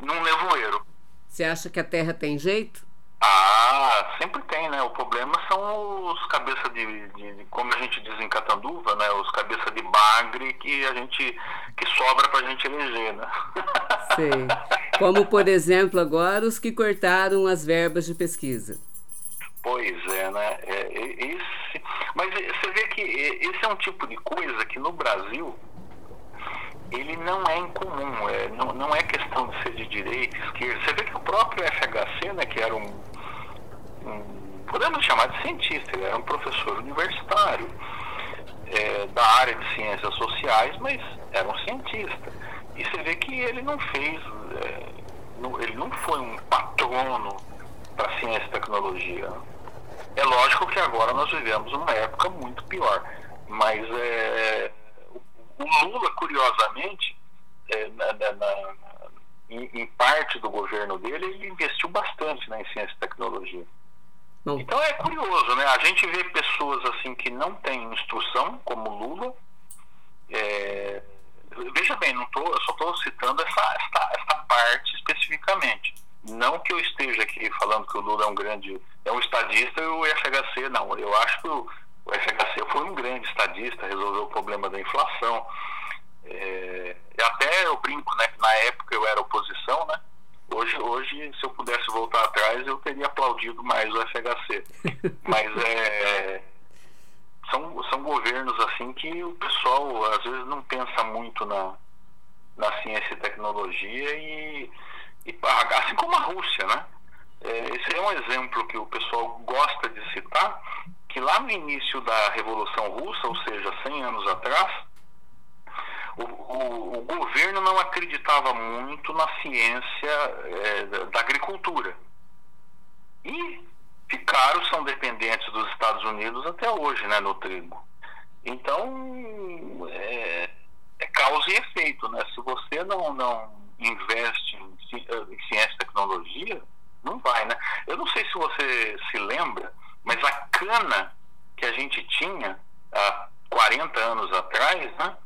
num nevoeiro. Você acha que a Terra tem jeito? Ah, sempre tem, né? O problema são os cabeças de, de, como a gente diz em Catanduva, né? Os cabeças de bagre que a gente que sobra pra gente eleger, né? Sei. Como por exemplo agora os que cortaram as verbas de pesquisa. Pois é, né? É, esse, mas você vê que esse é um tipo de coisa que no Brasil ele não é incomum, é, não, não é questão de ser de direita, esquerda. Você vê que o próprio FHC, né, que era um podemos chamar de cientista, ele era um professor universitário é, da área de ciências sociais, mas era um cientista. E você vê que ele não fez, é, não, ele não foi um patrono para ciência e tecnologia. É lógico que agora nós vivemos uma época muito pior, mas é, o Lula, curiosamente, é, na, na, na, em, em, parte do governo dele, ele investiu bastante né, em ciência e tecnologia. Não. Então é curioso, né? A gente vê pessoas assim que não têm instrução, como Lula. É, veja bem, não tô, eu só estou citando essa, essa, essa parte especificamente. Não que eu esteja aqui falando que o Lula é um grande, é um estadista e o FHC não. Eu acho que o, FHC foi um grande estadista, resolveu o problema da inflação. É, até eu brinco, né, que na época eu era oposição, né? Hoje, hoje, se eu pudesse voltar atrás, eu teria aplaudido mais o FHC. Mas é, são, são governos assim que o pessoal às vezes não pensa muito na, na ciência e tecnologia e, e assim como a Rússia, né? É, esse é um exemplo que o pessoal gosta de citar, que lá no início da Revolução Russa, ou seja, 100 anos atrás, o, o, o governo não acreditava muito na ciência é, da agricultura. E ficaram, são dependentes dos Estados Unidos até hoje, né, no trigo. Então, é, é causa e efeito, né? Se você não, não investe em, em ciência e tecnologia, não vai, né? Eu não sei se você se lembra, mas a cana que a gente tinha há 40 anos atrás, né,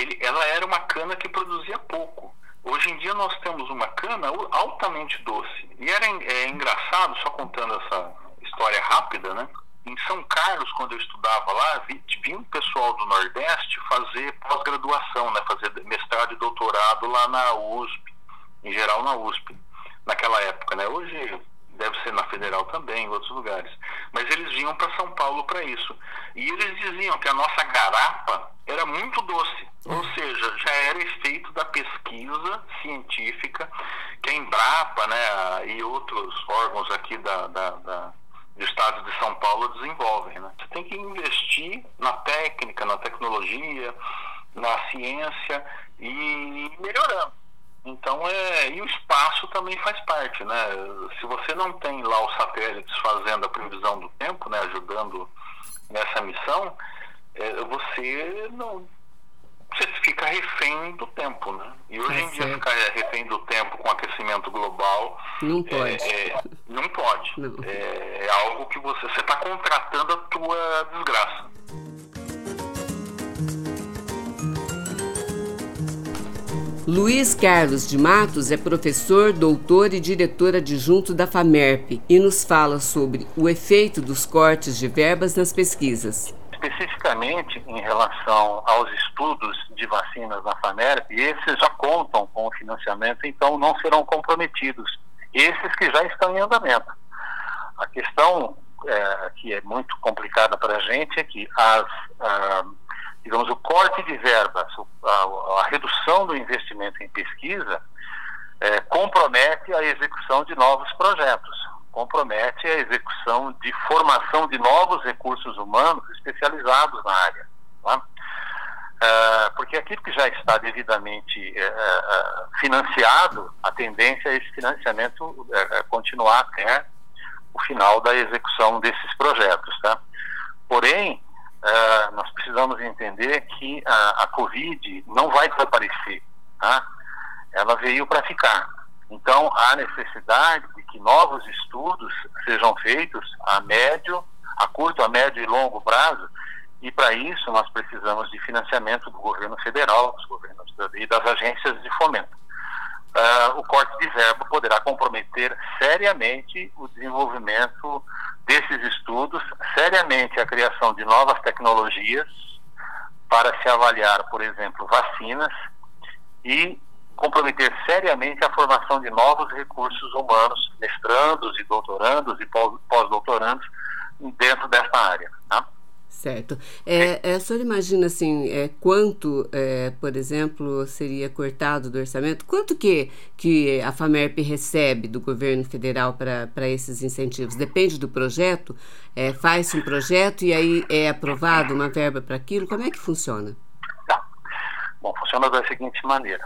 ele, ela era uma cana que produzia pouco. Hoje em dia nós temos uma cana altamente doce. E era é, engraçado, só contando essa história rápida, né? Em São Carlos, quando eu estudava lá, vinha um pessoal do Nordeste fazer pós-graduação, né? fazer mestrado e doutorado lá na USP, em geral na USP, naquela época. Né? Hoje deve ser na Federal também, em outros lugares. Mas eles vinham para São Paulo para isso. E eles diziam que a nossa garapa era muito doce, ou seja, já era efeito da pesquisa científica que a Embrapa né, e outros órgãos aqui da, da, da do estado de São Paulo desenvolvem. Né? Você tem que investir na técnica, na tecnologia, na ciência e melhorando. Então, é, e o espaço também faz parte, né? Se você não tem lá os satélites fazendo a previsão do tempo, né, ajudando nessa missão, é, você não você fica refém do tempo, né? E hoje é em dia ficar refém do tempo com aquecimento global não pode, é, é não pode. Não. É, é algo que você está contratando a tua desgraça. Luiz Carlos de Matos é professor, doutor e diretor adjunto da FAMERP e nos fala sobre o efeito dos cortes de verbas nas pesquisas. Especificamente em relação aos estudos de vacinas na FAMERP, esses já contam com o financiamento, então não serão comprometidos. Esses que já estão em andamento. A questão é, que é muito complicada para a gente é que as. Ah, digamos, o corte de verbas, a, a redução do investimento em pesquisa, é, compromete a execução de novos projetos, compromete a execução de formação de novos recursos humanos especializados na área. Tá? Uh, porque aquilo que já está devidamente uh, financiado, a tendência é esse financiamento uh, continuar até o final da execução desses projetos. Tá? Porém, nós precisamos que a, a Covid não vai desaparecer. Tá? Ela veio para ficar. Então, há necessidade de que novos estudos sejam feitos a médio, a curto, a médio e longo prazo, e para isso nós precisamos de financiamento do governo federal, dos governos e das agências de fomento. Uh, o corte de verbo poderá comprometer seriamente o desenvolvimento desses estudos, seriamente a criação de novas tecnologias para se avaliar, por exemplo, vacinas e comprometer seriamente a formação de novos recursos humanos, mestrandos e doutorandos e pós-doutorandos dentro desta área. Tá? Certo. É, é, a senhora imagina assim, é, quanto, é, por exemplo, seria cortado do orçamento? Quanto que, que a FAMERP recebe do governo federal para esses incentivos? Depende do projeto? É, Faz-se um projeto e aí é aprovado uma verba para aquilo? Como é que funciona? Bom, funciona da seguinte maneira.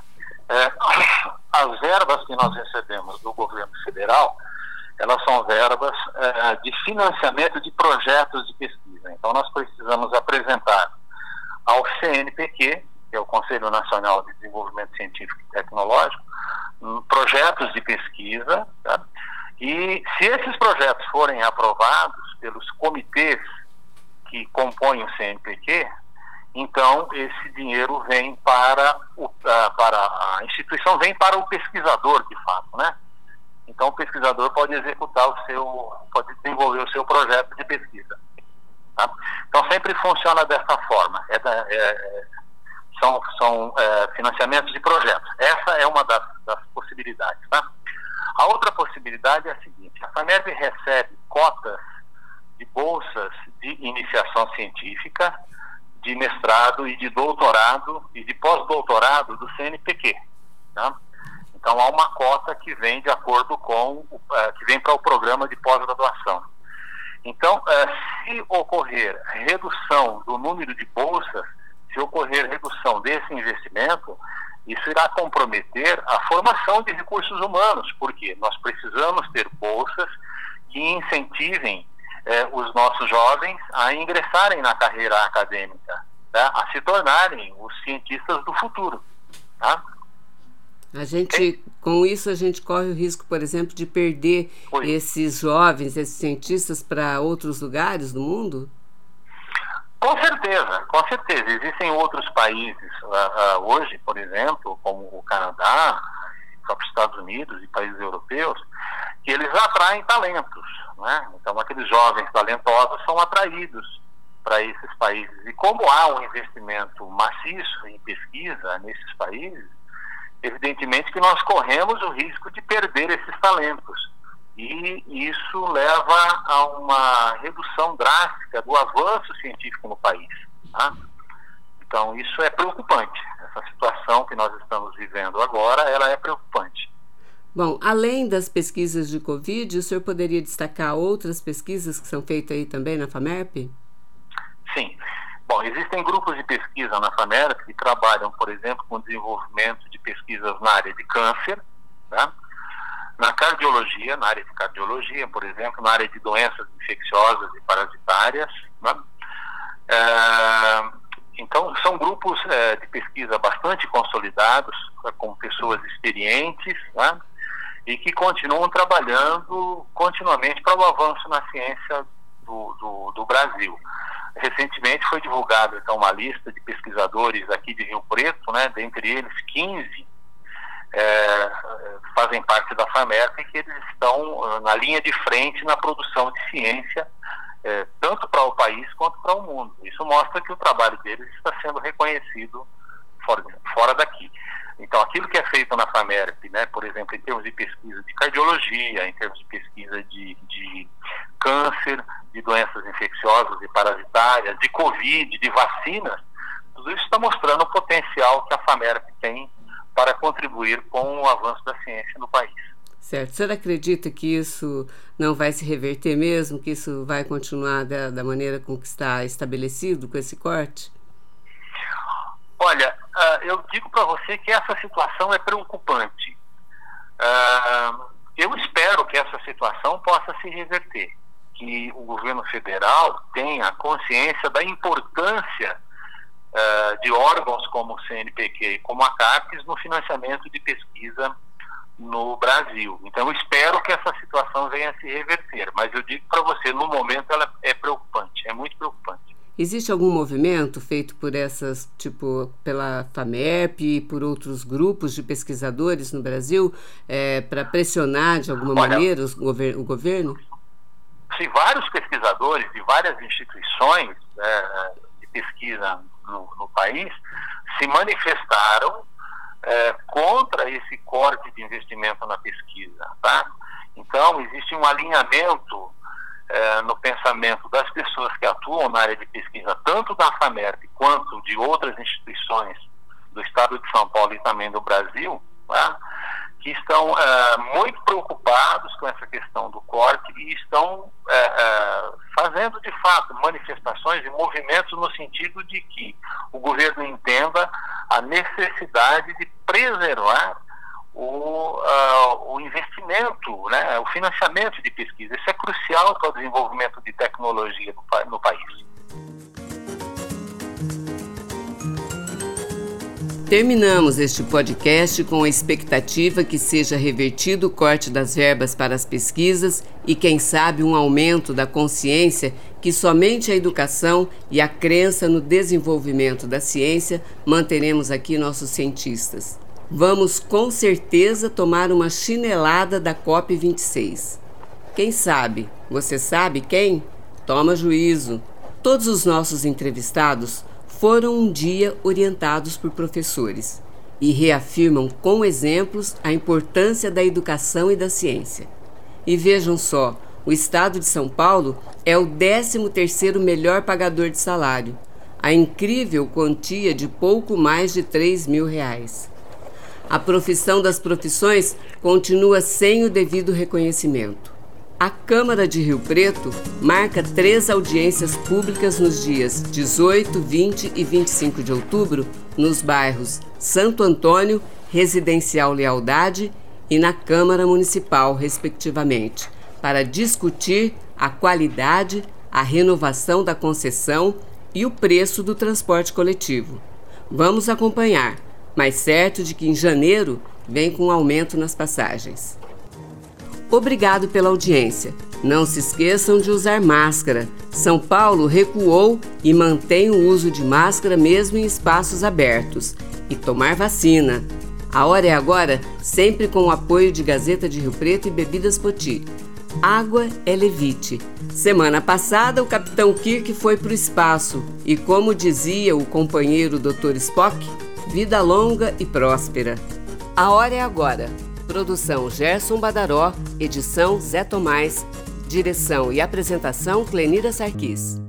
É, as verbas que nós recebemos do governo federal, elas são verbas é, de financiamento de projetos de pesquisa. Então, nós precisamos apresentar ao CNPq, que é o Conselho Nacional de Desenvolvimento Científico e Tecnológico, um, projetos de pesquisa, tá? e se esses projetos forem aprovados pelos comitês que compõem o CNPq, então esse dinheiro vem para, o, para a instituição, vem para o pesquisador, de fato, né? Então o pesquisador pode executar o seu, pode desenvolver o seu projeto de pesquisa. Tá? Então sempre funciona dessa forma. É, é, são são é, financiamentos de projetos. Essa é uma das, das possibilidades. Tá? A outra possibilidade é a seguinte: a FAMERV recebe cotas de bolsas de iniciação científica de mestrado e de doutorado e de pós-doutorado do CNPq. Tá? Então há uma cota que vem de acordo com uh, que vem para o programa de pós-graduação. Então, uh, se ocorrer redução do número de bolsas, se ocorrer redução desse investimento, isso irá comprometer a formação de recursos humanos, porque nós precisamos ter bolsas que incentivem eh, os nossos jovens a ingressarem na carreira acadêmica, tá? a se tornarem os cientistas do futuro. Tá? A gente, com isso, a gente corre o risco, por exemplo, de perder Oi. esses jovens, esses cientistas para outros lugares do mundo? Com certeza, com certeza. Existem outros países uh, uh, hoje, por exemplo, como o Canadá, os Estados Unidos e países europeus, que eles atraem talentos. Né? Então, aqueles jovens talentosos são atraídos para esses países. E como há um investimento maciço em pesquisa nesses países, evidentemente que nós corremos o risco de perder esses talentos. E isso leva a uma redução drástica do avanço científico no país. Tá? Então, isso é preocupante. Essa situação que nós estamos vivendo agora, ela é preocupante. Bom, além das pesquisas de Covid, o senhor poderia destacar outras pesquisas que são feitas aí também na FAMERP? Existem grupos de pesquisa na FAMERP que trabalham, por exemplo, com desenvolvimento de pesquisas na área de câncer, tá? na cardiologia, na área de cardiologia, por exemplo, na área de doenças infecciosas e parasitárias. Né? É, então, são grupos é, de pesquisa bastante consolidados, com pessoas experientes, né? e que continuam trabalhando continuamente para o avanço na ciência do, do, do, Brasil. Recentemente foi divulgada então uma lista de pesquisadores aqui de Rio Preto, né, dentre eles 15 é, fazem parte da FAMERP e que eles estão ah, na linha de frente na produção de ciência, é, tanto para o país quanto para o mundo. Isso mostra que o trabalho deles está sendo reconhecido fora, fora daqui. Então, aquilo que é feito na FAMERP, né, por exemplo, em termos de pesquisa de cardiologia, em termos de pesquisa de, de câncer, de doenças infecciosas e parasitárias, de Covid, de vacinas, tudo isso está mostrando o potencial que a FAMERP tem para contribuir com o avanço da ciência no país. Certo. Senhor acredita que isso não vai se reverter mesmo, que isso vai continuar da, da maneira com que está estabelecido com esse corte? Olha, uh, eu digo para você que essa situação é preocupante. Uh, eu espero que essa situação possa se reverter, que o governo federal tenha consciência da importância uh, de órgãos como o CNPq e como a CAPES no financiamento de pesquisa no Brasil. Então, eu espero que essa situação venha a se reverter, mas eu digo para você, no momento ela é preocupante, é muito preocupante. Existe algum movimento feito por essas, tipo, pela FAMEP e por outros grupos de pesquisadores no Brasil é, para pressionar de alguma Olha, maneira o, gover o governo? Se vários pesquisadores de várias instituições é, de pesquisa no, no, país se manifestaram é, contra esse corte de investimento na pesquisa, tá? Então existe um alinhamento é, no pensamento das pessoas que atuam na área de pesquisa, tanto da FAMERP quanto de outras instituições do Estado de São Paulo e também do Brasil, tá? que estão é, muito preocupados com essa questão do corte e estão é, fazendo, de fato, manifestações e movimentos no sentido de que o governo entenda a necessidade de preservar o, uh, o investimento, né, o financiamento de pesquisa. Isso é crucial para o desenvolvimento de tecnologia no, no país. Terminamos este podcast com a expectativa que seja revertido o corte das verbas para as pesquisas e, quem sabe, um aumento da consciência que somente a educação e a crença no desenvolvimento da ciência manteremos aqui nossos cientistas. Vamos com certeza tomar uma chinelada da COP26. Quem sabe? Você sabe quem? Toma juízo. Todos os nossos entrevistados foram um dia orientados por professores e reafirmam com exemplos a importância da educação e da ciência. E vejam só, o estado de São Paulo é o 13º melhor pagador de salário, a incrível quantia de pouco mais de 3 mil reais a profissão das profissões continua sem o devido reconhecimento. A Câmara de Rio Preto marca três audiências públicas nos dias 18, 20 e 25 de outubro nos bairros Santo Antônio, Residencial Lealdade e na Câmara Municipal, respectivamente, para discutir a qualidade, a renovação da concessão e o preço do transporte coletivo. Vamos acompanhar mas certo de que em janeiro vem com um aumento nas passagens. Obrigado pela audiência. Não se esqueçam de usar máscara. São Paulo recuou e mantém o uso de máscara mesmo em espaços abertos. E tomar vacina. A hora é agora, sempre com o apoio de Gazeta de Rio Preto e Bebidas Poti. Água é levite. Semana passada, o capitão Kirk foi para o espaço e, como dizia o companheiro Dr. Spock, Vida longa e próspera. A hora é agora. Produção Gerson Badaró, edição Zé Tomás, direção e apresentação Clenira Sarquis.